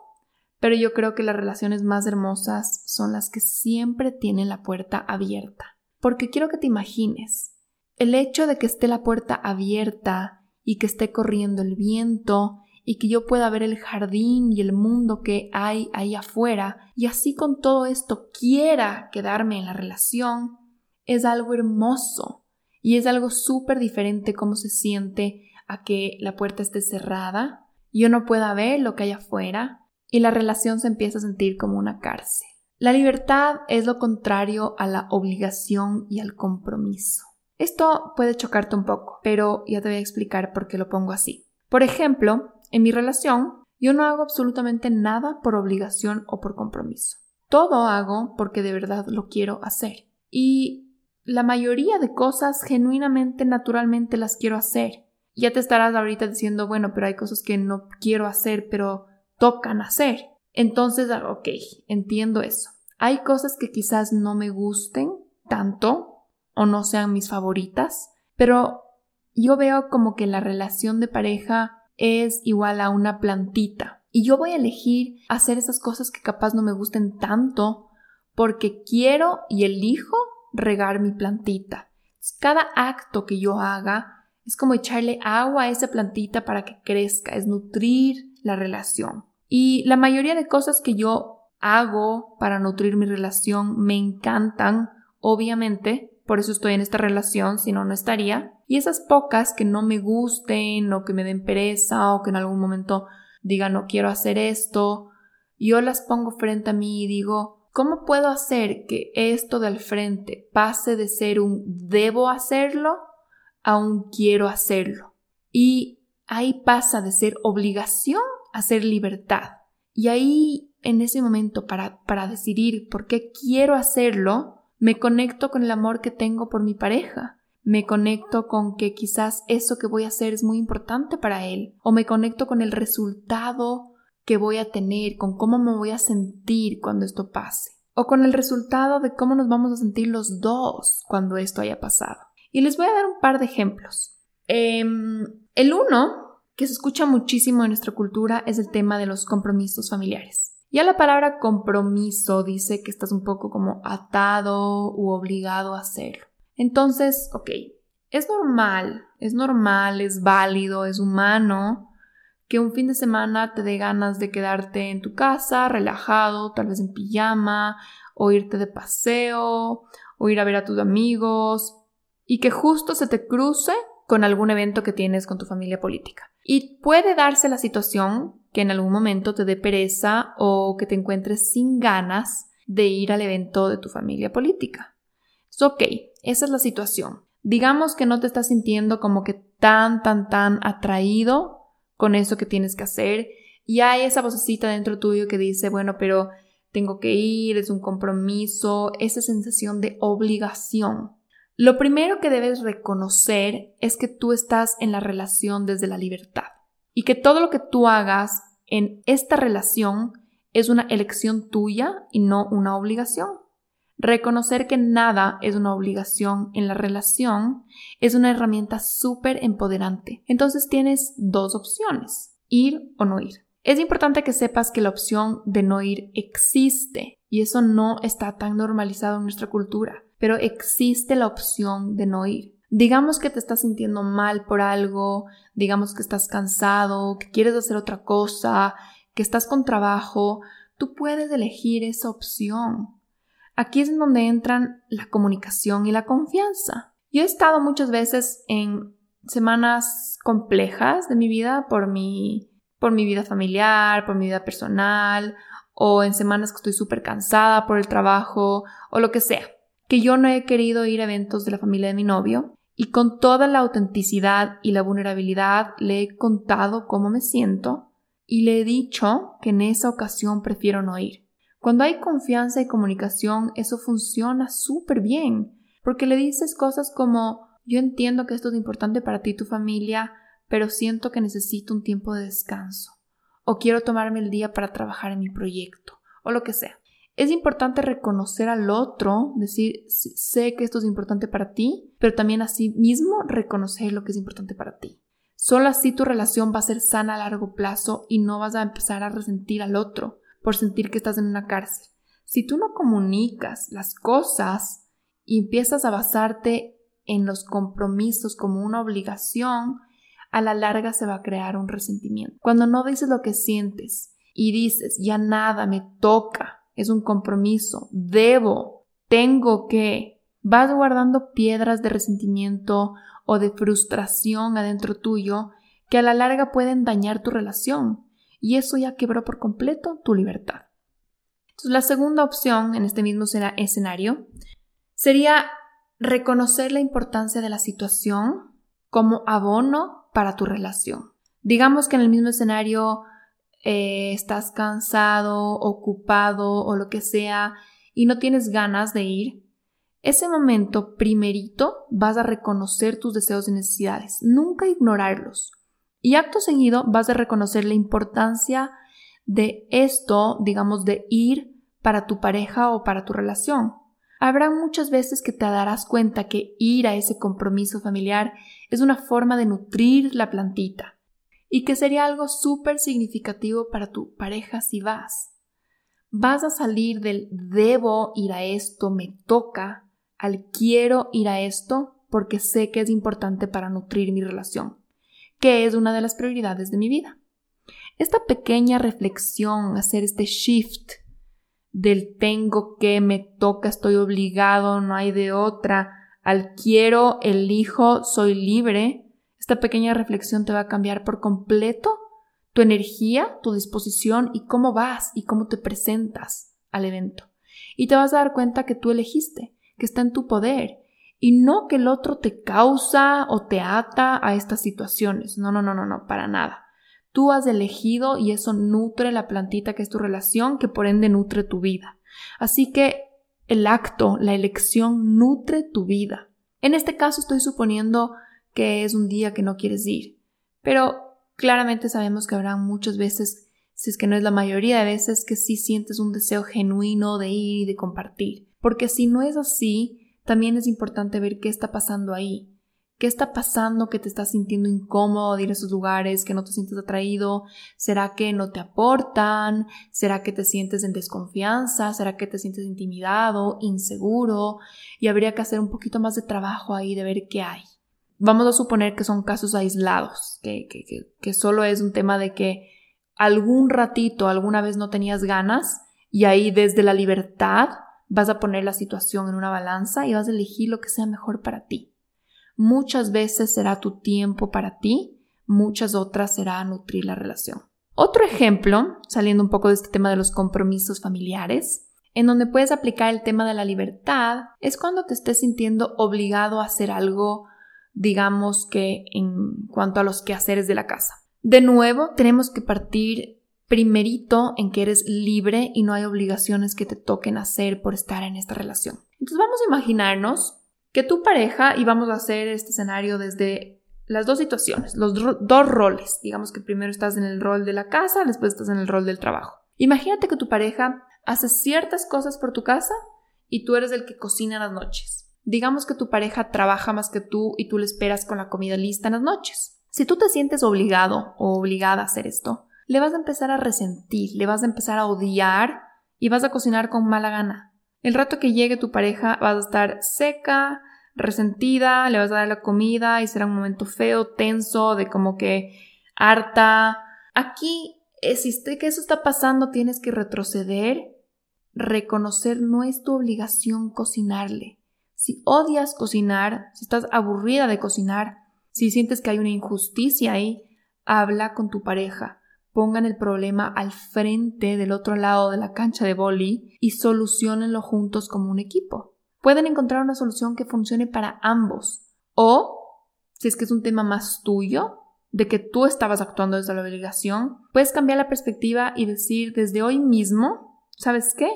A: pero yo creo que las relaciones más hermosas son las que siempre tienen la puerta abierta. Porque quiero que te imagines, el hecho de que esté la puerta abierta y que esté corriendo el viento y que yo pueda ver el jardín y el mundo que hay ahí afuera y así con todo esto quiera quedarme en la relación, es algo hermoso y es algo súper diferente cómo se siente a que la puerta esté cerrada, yo no pueda ver lo que hay afuera y la relación se empieza a sentir como una cárcel. La libertad es lo contrario a la obligación y al compromiso. Esto puede chocarte un poco, pero ya te voy a explicar por qué lo pongo así. Por ejemplo, en mi relación, yo no hago absolutamente nada por obligación o por compromiso. Todo hago porque de verdad lo quiero hacer. Y la mayoría de cosas genuinamente, naturalmente las quiero hacer. Ya te estarás ahorita diciendo, bueno, pero hay cosas que no quiero hacer, pero tocan hacer. Entonces, ah, ok, entiendo eso. Hay cosas que quizás no me gusten tanto o no sean mis favoritas, pero yo veo como que la relación de pareja es igual a una plantita. Y yo voy a elegir hacer esas cosas que capaz no me gusten tanto porque quiero y elijo regar mi plantita. Cada acto que yo haga es como echarle agua a esa plantita para que crezca, es nutrir la relación. Y la mayoría de cosas que yo hago para nutrir mi relación me encantan, obviamente, por eso estoy en esta relación, si no, no estaría. Y esas pocas que no me gusten o que me den pereza o que en algún momento diga no quiero hacer esto, yo las pongo frente a mí y digo, ¿cómo puedo hacer que esto del frente pase de ser un debo hacerlo a un quiero hacerlo? Y ahí pasa de ser obligación a ser libertad. Y ahí, en ese momento, para, para decidir por qué quiero hacerlo, me conecto con el amor que tengo por mi pareja. Me conecto con que quizás eso que voy a hacer es muy importante para él. O me conecto con el resultado que voy a tener, con cómo me voy a sentir cuando esto pase. O con el resultado de cómo nos vamos a sentir los dos cuando esto haya pasado. Y les voy a dar un par de ejemplos. Em, el uno, que se escucha muchísimo en nuestra cultura, es el tema de los compromisos familiares. Ya la palabra compromiso dice que estás un poco como atado u obligado a hacerlo. Entonces, ok, es normal, es normal, es válido, es humano que un fin de semana te dé ganas de quedarte en tu casa, relajado, tal vez en pijama, o irte de paseo, o ir a ver a tus amigos, y que justo se te cruce con algún evento que tienes con tu familia política. Y puede darse la situación que en algún momento te dé pereza o que te encuentres sin ganas de ir al evento de tu familia política. Es ok, esa es la situación. Digamos que no te estás sintiendo como que tan, tan, tan atraído con eso que tienes que hacer y hay esa vocecita dentro tuyo que dice, bueno, pero tengo que ir, es un compromiso, esa sensación de obligación. Lo primero que debes reconocer es que tú estás en la relación desde la libertad y que todo lo que tú hagas en esta relación es una elección tuya y no una obligación. Reconocer que nada es una obligación en la relación es una herramienta súper empoderante. Entonces tienes dos opciones, ir o no ir. Es importante que sepas que la opción de no ir existe y eso no está tan normalizado en nuestra cultura, pero existe la opción de no ir. Digamos que te estás sintiendo mal por algo, digamos que estás cansado, que quieres hacer otra cosa, que estás con trabajo, tú puedes elegir esa opción. Aquí es en donde entran la comunicación y la confianza. Yo he estado muchas veces en semanas complejas de mi vida por mi, por mi vida familiar, por mi vida personal, o en semanas que estoy súper cansada por el trabajo, o lo que sea, que yo no he querido ir a eventos de la familia de mi novio y con toda la autenticidad y la vulnerabilidad le he contado cómo me siento y le he dicho que en esa ocasión prefiero no ir. Cuando hay confianza y comunicación, eso funciona súper bien, porque le dices cosas como yo entiendo que esto es importante para ti y tu familia, pero siento que necesito un tiempo de descanso, o quiero tomarme el día para trabajar en mi proyecto, o lo que sea. Es importante reconocer al otro, decir, sé que esto es importante para ti, pero también así mismo reconocer lo que es importante para ti. Solo así tu relación va a ser sana a largo plazo y no vas a empezar a resentir al otro por sentir que estás en una cárcel. Si tú no comunicas las cosas y empiezas a basarte en los compromisos como una obligación, a la larga se va a crear un resentimiento. Cuando no dices lo que sientes y dices, ya nada me toca, es un compromiso, debo, tengo que, vas guardando piedras de resentimiento o de frustración adentro tuyo que a la larga pueden dañar tu relación y eso ya quebró por completo tu libertad. Entonces, la segunda opción en este mismo escenario sería reconocer la importancia de la situación como abono para tu relación. Digamos que en el mismo escenario eh, estás cansado, ocupado o lo que sea y no tienes ganas de ir, ese momento primerito vas a reconocer tus deseos y necesidades, nunca ignorarlos. Y acto seguido vas a reconocer la importancia de esto, digamos, de ir para tu pareja o para tu relación. Habrá muchas veces que te darás cuenta que ir a ese compromiso familiar es una forma de nutrir la plantita y que sería algo súper significativo para tu pareja si vas. Vas a salir del debo ir a esto, me toca, al quiero ir a esto porque sé que es importante para nutrir mi relación, que es una de las prioridades de mi vida. Esta pequeña reflexión, hacer este shift del tengo que, me toca, estoy obligado, no hay de otra, al quiero, elijo, soy libre, esta pequeña reflexión te va a cambiar por completo tu energía, tu disposición y cómo vas y cómo te presentas al evento. Y te vas a dar cuenta que tú elegiste, que está en tu poder y no que el otro te causa o te ata a estas situaciones. No, no, no, no, no, para nada. Tú has elegido y eso nutre la plantita que es tu relación, que por ende nutre tu vida. Así que el acto, la elección nutre tu vida. En este caso estoy suponiendo que es un día que no quieres ir, pero claramente sabemos que habrá muchas veces, si es que no es la mayoría de veces, que sí sientes un deseo genuino de ir y de compartir. Porque si no es así, también es importante ver qué está pasando ahí. ¿Qué está pasando que te estás sintiendo incómodo de ir a esos lugares, que no te sientes atraído? ¿Será que no te aportan? ¿Será que te sientes en desconfianza? ¿Será que te sientes intimidado, inseguro? Y habría que hacer un poquito más de trabajo ahí de ver qué hay. Vamos a suponer que son casos aislados, que, que, que, solo es un tema de que algún ratito, alguna vez no tenías ganas y ahí desde la libertad vas a poner la situación en una balanza y vas a elegir lo que sea mejor para ti. Muchas veces será tu tiempo para ti, muchas otras será nutrir la relación. Otro ejemplo, saliendo un poco de este tema de los compromisos familiares, en donde puedes aplicar el tema de la libertad, es cuando te estés sintiendo obligado a hacer algo, digamos que en cuanto a los quehaceres de la casa. De nuevo, tenemos que partir primerito en que eres libre y no hay obligaciones que te toquen hacer por estar en esta relación. Entonces vamos a imaginarnos que tu pareja, y vamos a hacer este escenario desde las dos situaciones, los dos roles. Digamos que primero estás en el rol de la casa, después estás en el rol del trabajo. Imagínate que tu pareja hace ciertas cosas por tu casa y tú eres el que cocina las noches. Digamos que tu pareja trabaja más que tú y tú le esperas con la comida lista en las noches. Si tú te sientes obligado o obligada a hacer esto, le vas a empezar a resentir, le vas a empezar a odiar y vas a cocinar con mala gana. El rato que llegue tu pareja vas a estar seca, resentida, le vas a dar la comida y será un momento feo, tenso, de como que harta. Aquí, existe que eso está pasando, tienes que retroceder, reconocer no es tu obligación cocinarle. Si odias cocinar, si estás aburrida de cocinar, si sientes que hay una injusticia ahí, habla con tu pareja pongan el problema al frente del otro lado de la cancha de boli y solucionenlo juntos como un equipo. Pueden encontrar una solución que funcione para ambos. O, si es que es un tema más tuyo, de que tú estabas actuando desde la obligación, puedes cambiar la perspectiva y decir desde hoy mismo, ¿sabes qué?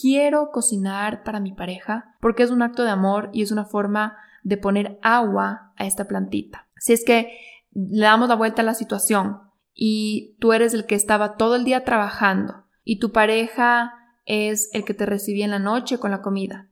A: Quiero cocinar para mi pareja porque es un acto de amor y es una forma de poner agua a esta plantita. Si es que le damos la vuelta a la situación, y tú eres el que estaba todo el día trabajando y tu pareja es el que te recibía en la noche con la comida.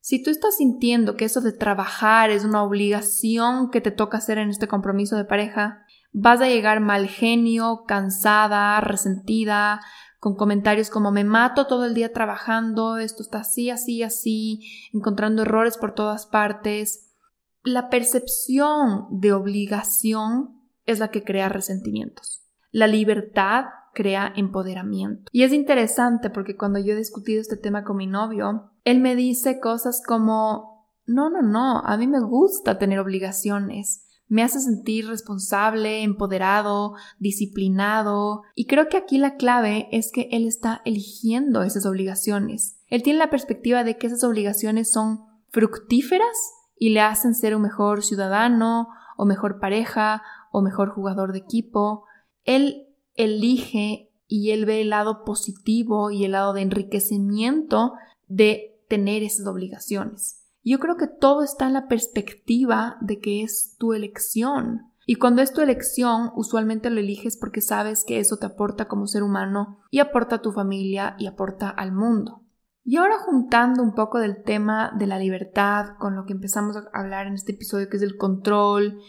A: Si tú estás sintiendo que eso de trabajar es una obligación que te toca hacer en este compromiso de pareja, vas a llegar mal genio, cansada, resentida, con comentarios como me mato todo el día trabajando, esto está así, así, así, encontrando errores por todas partes. La percepción de obligación es la que crea resentimientos. La libertad crea empoderamiento. Y es interesante porque cuando yo he discutido este tema con mi novio, él me dice cosas como, no, no, no, a mí me gusta tener obligaciones. Me hace sentir responsable, empoderado, disciplinado. Y creo que aquí la clave es que él está eligiendo esas obligaciones. Él tiene la perspectiva de que esas obligaciones son fructíferas y le hacen ser un mejor ciudadano o mejor pareja o mejor jugador de equipo. Él elige y él ve el lado positivo y el lado de enriquecimiento de tener esas obligaciones. Yo creo que todo está en la perspectiva de que es tu elección. Y cuando es tu elección, usualmente lo eliges porque sabes que eso te aporta como ser humano y aporta a tu familia y aporta al mundo. Y ahora juntando un poco del tema de la libertad con lo que empezamos a hablar en este episodio que es el control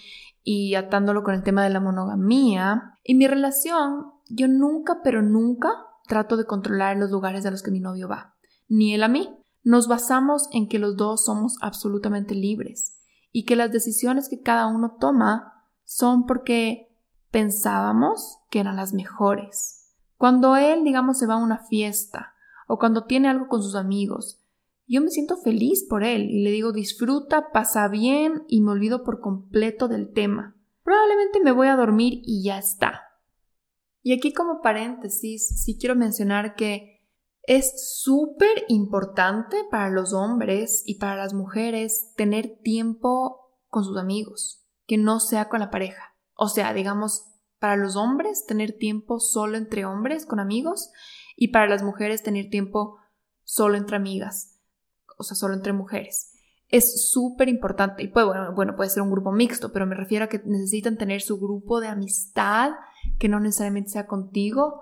A: y atándolo con el tema de la monogamía, en mi relación yo nunca, pero nunca trato de controlar los lugares a los que mi novio va, ni él a mí. Nos basamos en que los dos somos absolutamente libres y que las decisiones que cada uno toma son porque pensábamos que eran las mejores. Cuando él, digamos, se va a una fiesta o cuando tiene algo con sus amigos, yo me siento feliz por él y le digo disfruta, pasa bien y me olvido por completo del tema. Probablemente me voy a dormir y ya está. Y aquí como paréntesis, sí quiero mencionar que es súper importante para los hombres y para las mujeres tener tiempo con sus amigos, que no sea con la pareja. O sea, digamos, para los hombres tener tiempo solo entre hombres, con amigos, y para las mujeres tener tiempo solo entre amigas o sea, solo entre mujeres. Es súper importante y puede, bueno, bueno, puede ser un grupo mixto, pero me refiero a que necesitan tener su grupo de amistad, que no necesariamente sea contigo,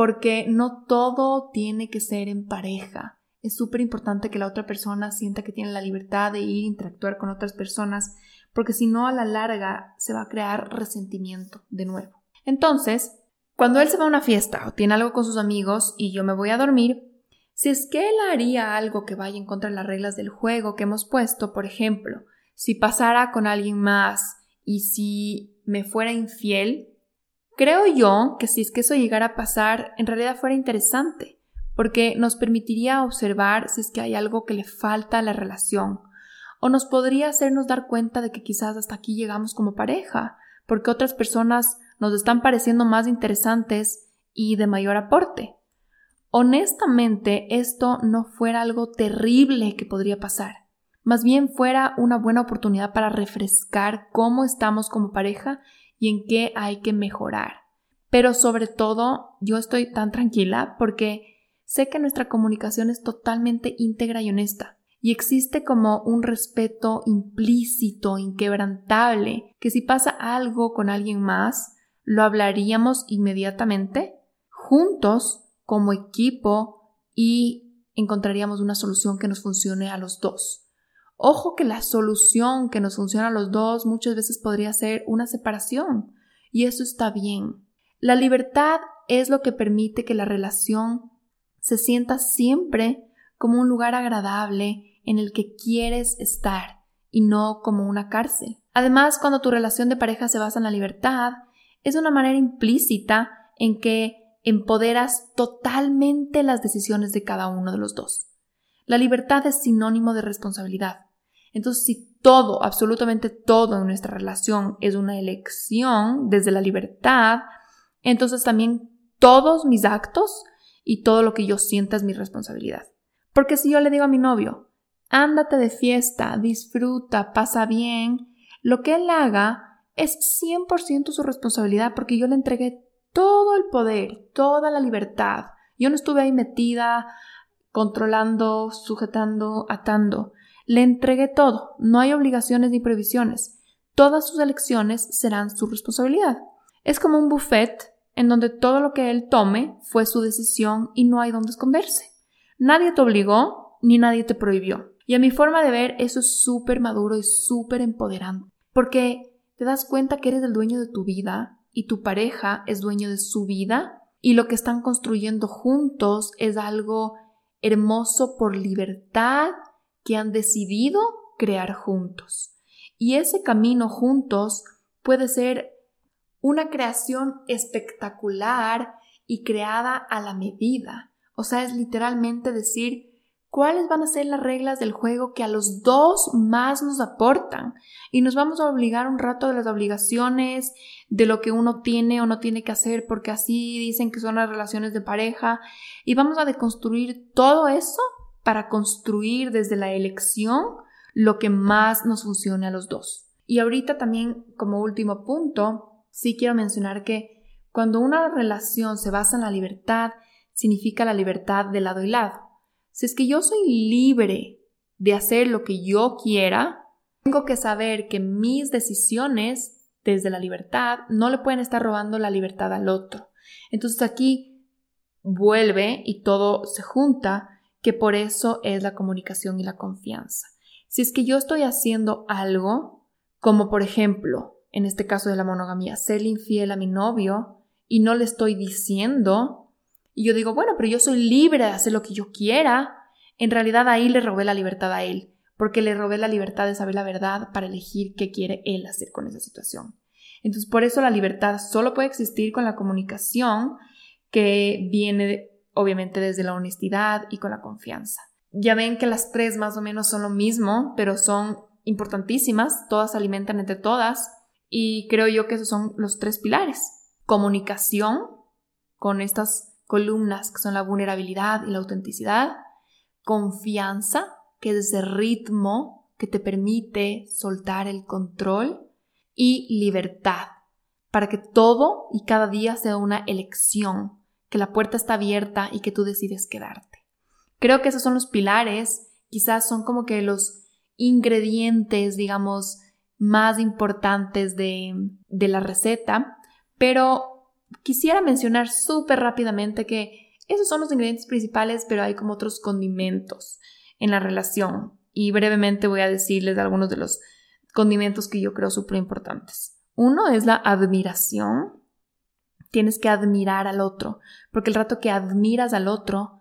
A: porque no todo tiene que ser en pareja. Es súper importante que la otra persona sienta que tiene la libertad de ir a interactuar con otras personas, porque si no a la larga se va a crear resentimiento de nuevo. Entonces, cuando él se va a una fiesta o tiene algo con sus amigos y yo me voy a dormir, si es que él haría algo que vaya en contra de las reglas del juego que hemos puesto, por ejemplo, si pasara con alguien más y si me fuera infiel, creo yo que si es que eso llegara a pasar, en realidad fuera interesante, porque nos permitiría observar si es que hay algo que le falta a la relación, o nos podría hacernos dar cuenta de que quizás hasta aquí llegamos como pareja, porque otras personas nos están pareciendo más interesantes y de mayor aporte. Honestamente esto no fuera algo terrible que podría pasar, más bien fuera una buena oportunidad para refrescar cómo estamos como pareja y en qué hay que mejorar. Pero sobre todo, yo estoy tan tranquila porque sé que nuestra comunicación es totalmente íntegra y honesta. Y existe como un respeto implícito, inquebrantable, que si pasa algo con alguien más, lo hablaríamos inmediatamente, juntos, como equipo y encontraríamos una solución que nos funcione a los dos. Ojo que la solución que nos funciona a los dos muchas veces podría ser una separación y eso está bien. La libertad es lo que permite que la relación se sienta siempre como un lugar agradable en el que quieres estar y no como una cárcel. Además, cuando tu relación de pareja se basa en la libertad, es una manera implícita en que empoderas totalmente las decisiones de cada uno de los dos. La libertad es sinónimo de responsabilidad. Entonces, si todo, absolutamente todo en nuestra relación es una elección desde la libertad, entonces también todos mis actos y todo lo que yo sienta es mi responsabilidad. Porque si yo le digo a mi novio, ándate de fiesta, disfruta, pasa bien, lo que él haga es 100% su responsabilidad porque yo le entregué todo el poder, toda la libertad. Yo no estuve ahí metida, controlando, sujetando, atando. Le entregué todo. No hay obligaciones ni previsiones. Todas sus elecciones serán su responsabilidad. Es como un buffet en donde todo lo que él tome fue su decisión y no hay donde esconderse. Nadie te obligó ni nadie te prohibió. Y a mi forma de ver, eso es súper maduro y súper empoderante. Porque te das cuenta que eres el dueño de tu vida, y tu pareja es dueño de su vida y lo que están construyendo juntos es algo hermoso por libertad que han decidido crear juntos. Y ese camino juntos puede ser una creación espectacular y creada a la medida. O sea, es literalmente decir, cuáles van a ser las reglas del juego que a los dos más nos aportan. Y nos vamos a obligar un rato de las obligaciones, de lo que uno tiene o no tiene que hacer, porque así dicen que son las relaciones de pareja. Y vamos a deconstruir todo eso para construir desde la elección lo que más nos funcione a los dos. Y ahorita también, como último punto, sí quiero mencionar que cuando una relación se basa en la libertad, significa la libertad de lado y lado. Si es que yo soy libre de hacer lo que yo quiera, tengo que saber que mis decisiones desde la libertad no le pueden estar robando la libertad al otro. Entonces aquí vuelve y todo se junta, que por eso es la comunicación y la confianza. Si es que yo estoy haciendo algo, como por ejemplo, en este caso de la monogamía, ser infiel a mi novio y no le estoy diciendo, y yo digo, bueno, pero yo soy libre de hacer lo que yo quiera. En realidad ahí le robé la libertad a él, porque le robé la libertad de saber la verdad para elegir qué quiere él hacer con esa situación. Entonces, por eso la libertad solo puede existir con la comunicación que viene obviamente desde la honestidad y con la confianza. Ya ven que las tres más o menos son lo mismo, pero son importantísimas, todas se alimentan entre todas y creo yo que esos son los tres pilares. Comunicación con estas columnas que son la vulnerabilidad y la autenticidad, confianza, que es ese ritmo que te permite soltar el control, y libertad, para que todo y cada día sea una elección, que la puerta está abierta y que tú decides quedarte. Creo que esos son los pilares, quizás son como que los ingredientes, digamos, más importantes de, de la receta, pero quisiera mencionar súper rápidamente que esos son los ingredientes principales, pero hay como otros condimentos en la relación. Y brevemente voy a decirles algunos de los condimentos que yo creo súper importantes. Uno es la admiración. Tienes que admirar al otro, porque el rato que admiras al otro,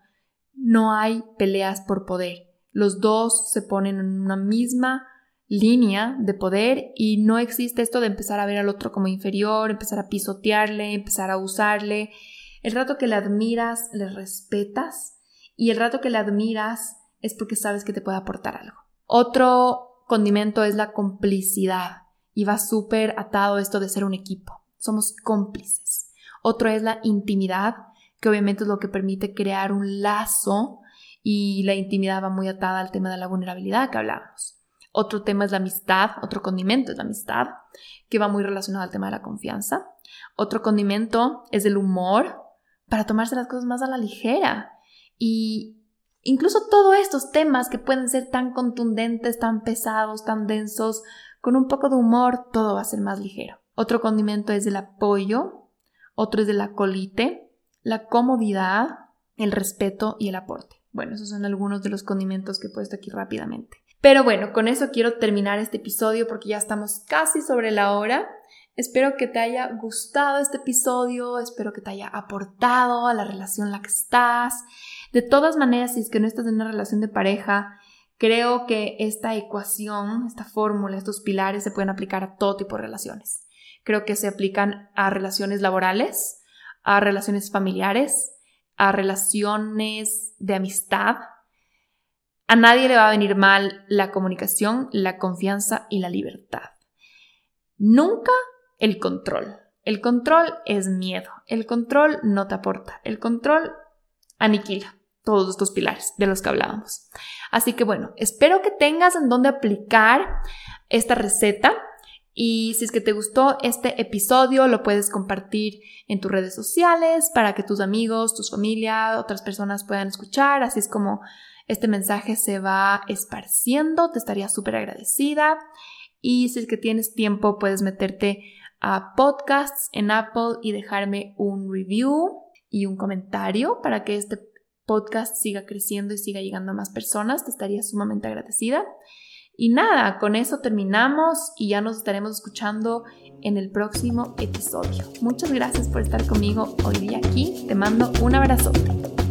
A: no hay peleas por poder. Los dos se ponen en una misma línea de poder y no existe esto de empezar a ver al otro como inferior, empezar a pisotearle, empezar a usarle. El rato que le admiras, le respetas y el rato que le admiras es porque sabes que te puede aportar algo. Otro condimento es la complicidad y va súper atado esto de ser un equipo. Somos cómplices. Otro es la intimidad, que obviamente es lo que permite crear un lazo y la intimidad va muy atada al tema de la vulnerabilidad que hablábamos. Otro tema es la amistad, otro condimento es la amistad, que va muy relacionado al tema de la confianza. Otro condimento es el humor, para tomarse las cosas más a la ligera. Y incluso todos estos temas que pueden ser tan contundentes, tan pesados, tan densos, con un poco de humor, todo va a ser más ligero. Otro condimento es el apoyo, otro es el acolite, la comodidad, el respeto y el aporte. Bueno, esos son algunos de los condimentos que he puesto aquí rápidamente. Pero bueno, con eso quiero terminar este episodio porque ya estamos casi sobre la hora. Espero que te haya gustado este episodio, espero que te haya aportado a la relación en la que estás. De todas maneras, si es que no estás en una relación de pareja, creo que esta ecuación, esta fórmula, estos pilares se pueden aplicar a todo tipo de relaciones. Creo que se aplican a relaciones laborales, a relaciones familiares, a relaciones de amistad, a nadie le va a venir mal la comunicación, la confianza y la libertad. Nunca el control. El control es miedo. El control no te aporta. El control aniquila todos estos pilares de los que hablábamos. Así que bueno, espero que tengas en dónde aplicar esta receta. Y si es que te gustó este episodio, lo puedes compartir en tus redes sociales para que tus amigos, tu familia, otras personas puedan escuchar. Así es como este mensaje se va esparciendo, te estaría súper agradecida. Y si es que tienes tiempo, puedes meterte a podcasts en Apple y dejarme un review y un comentario para que este podcast siga creciendo y siga llegando a más personas. Te estaría sumamente agradecida. Y nada, con eso terminamos y ya nos estaremos escuchando en el próximo episodio. Muchas gracias por estar conmigo hoy día aquí. Te mando un abrazote.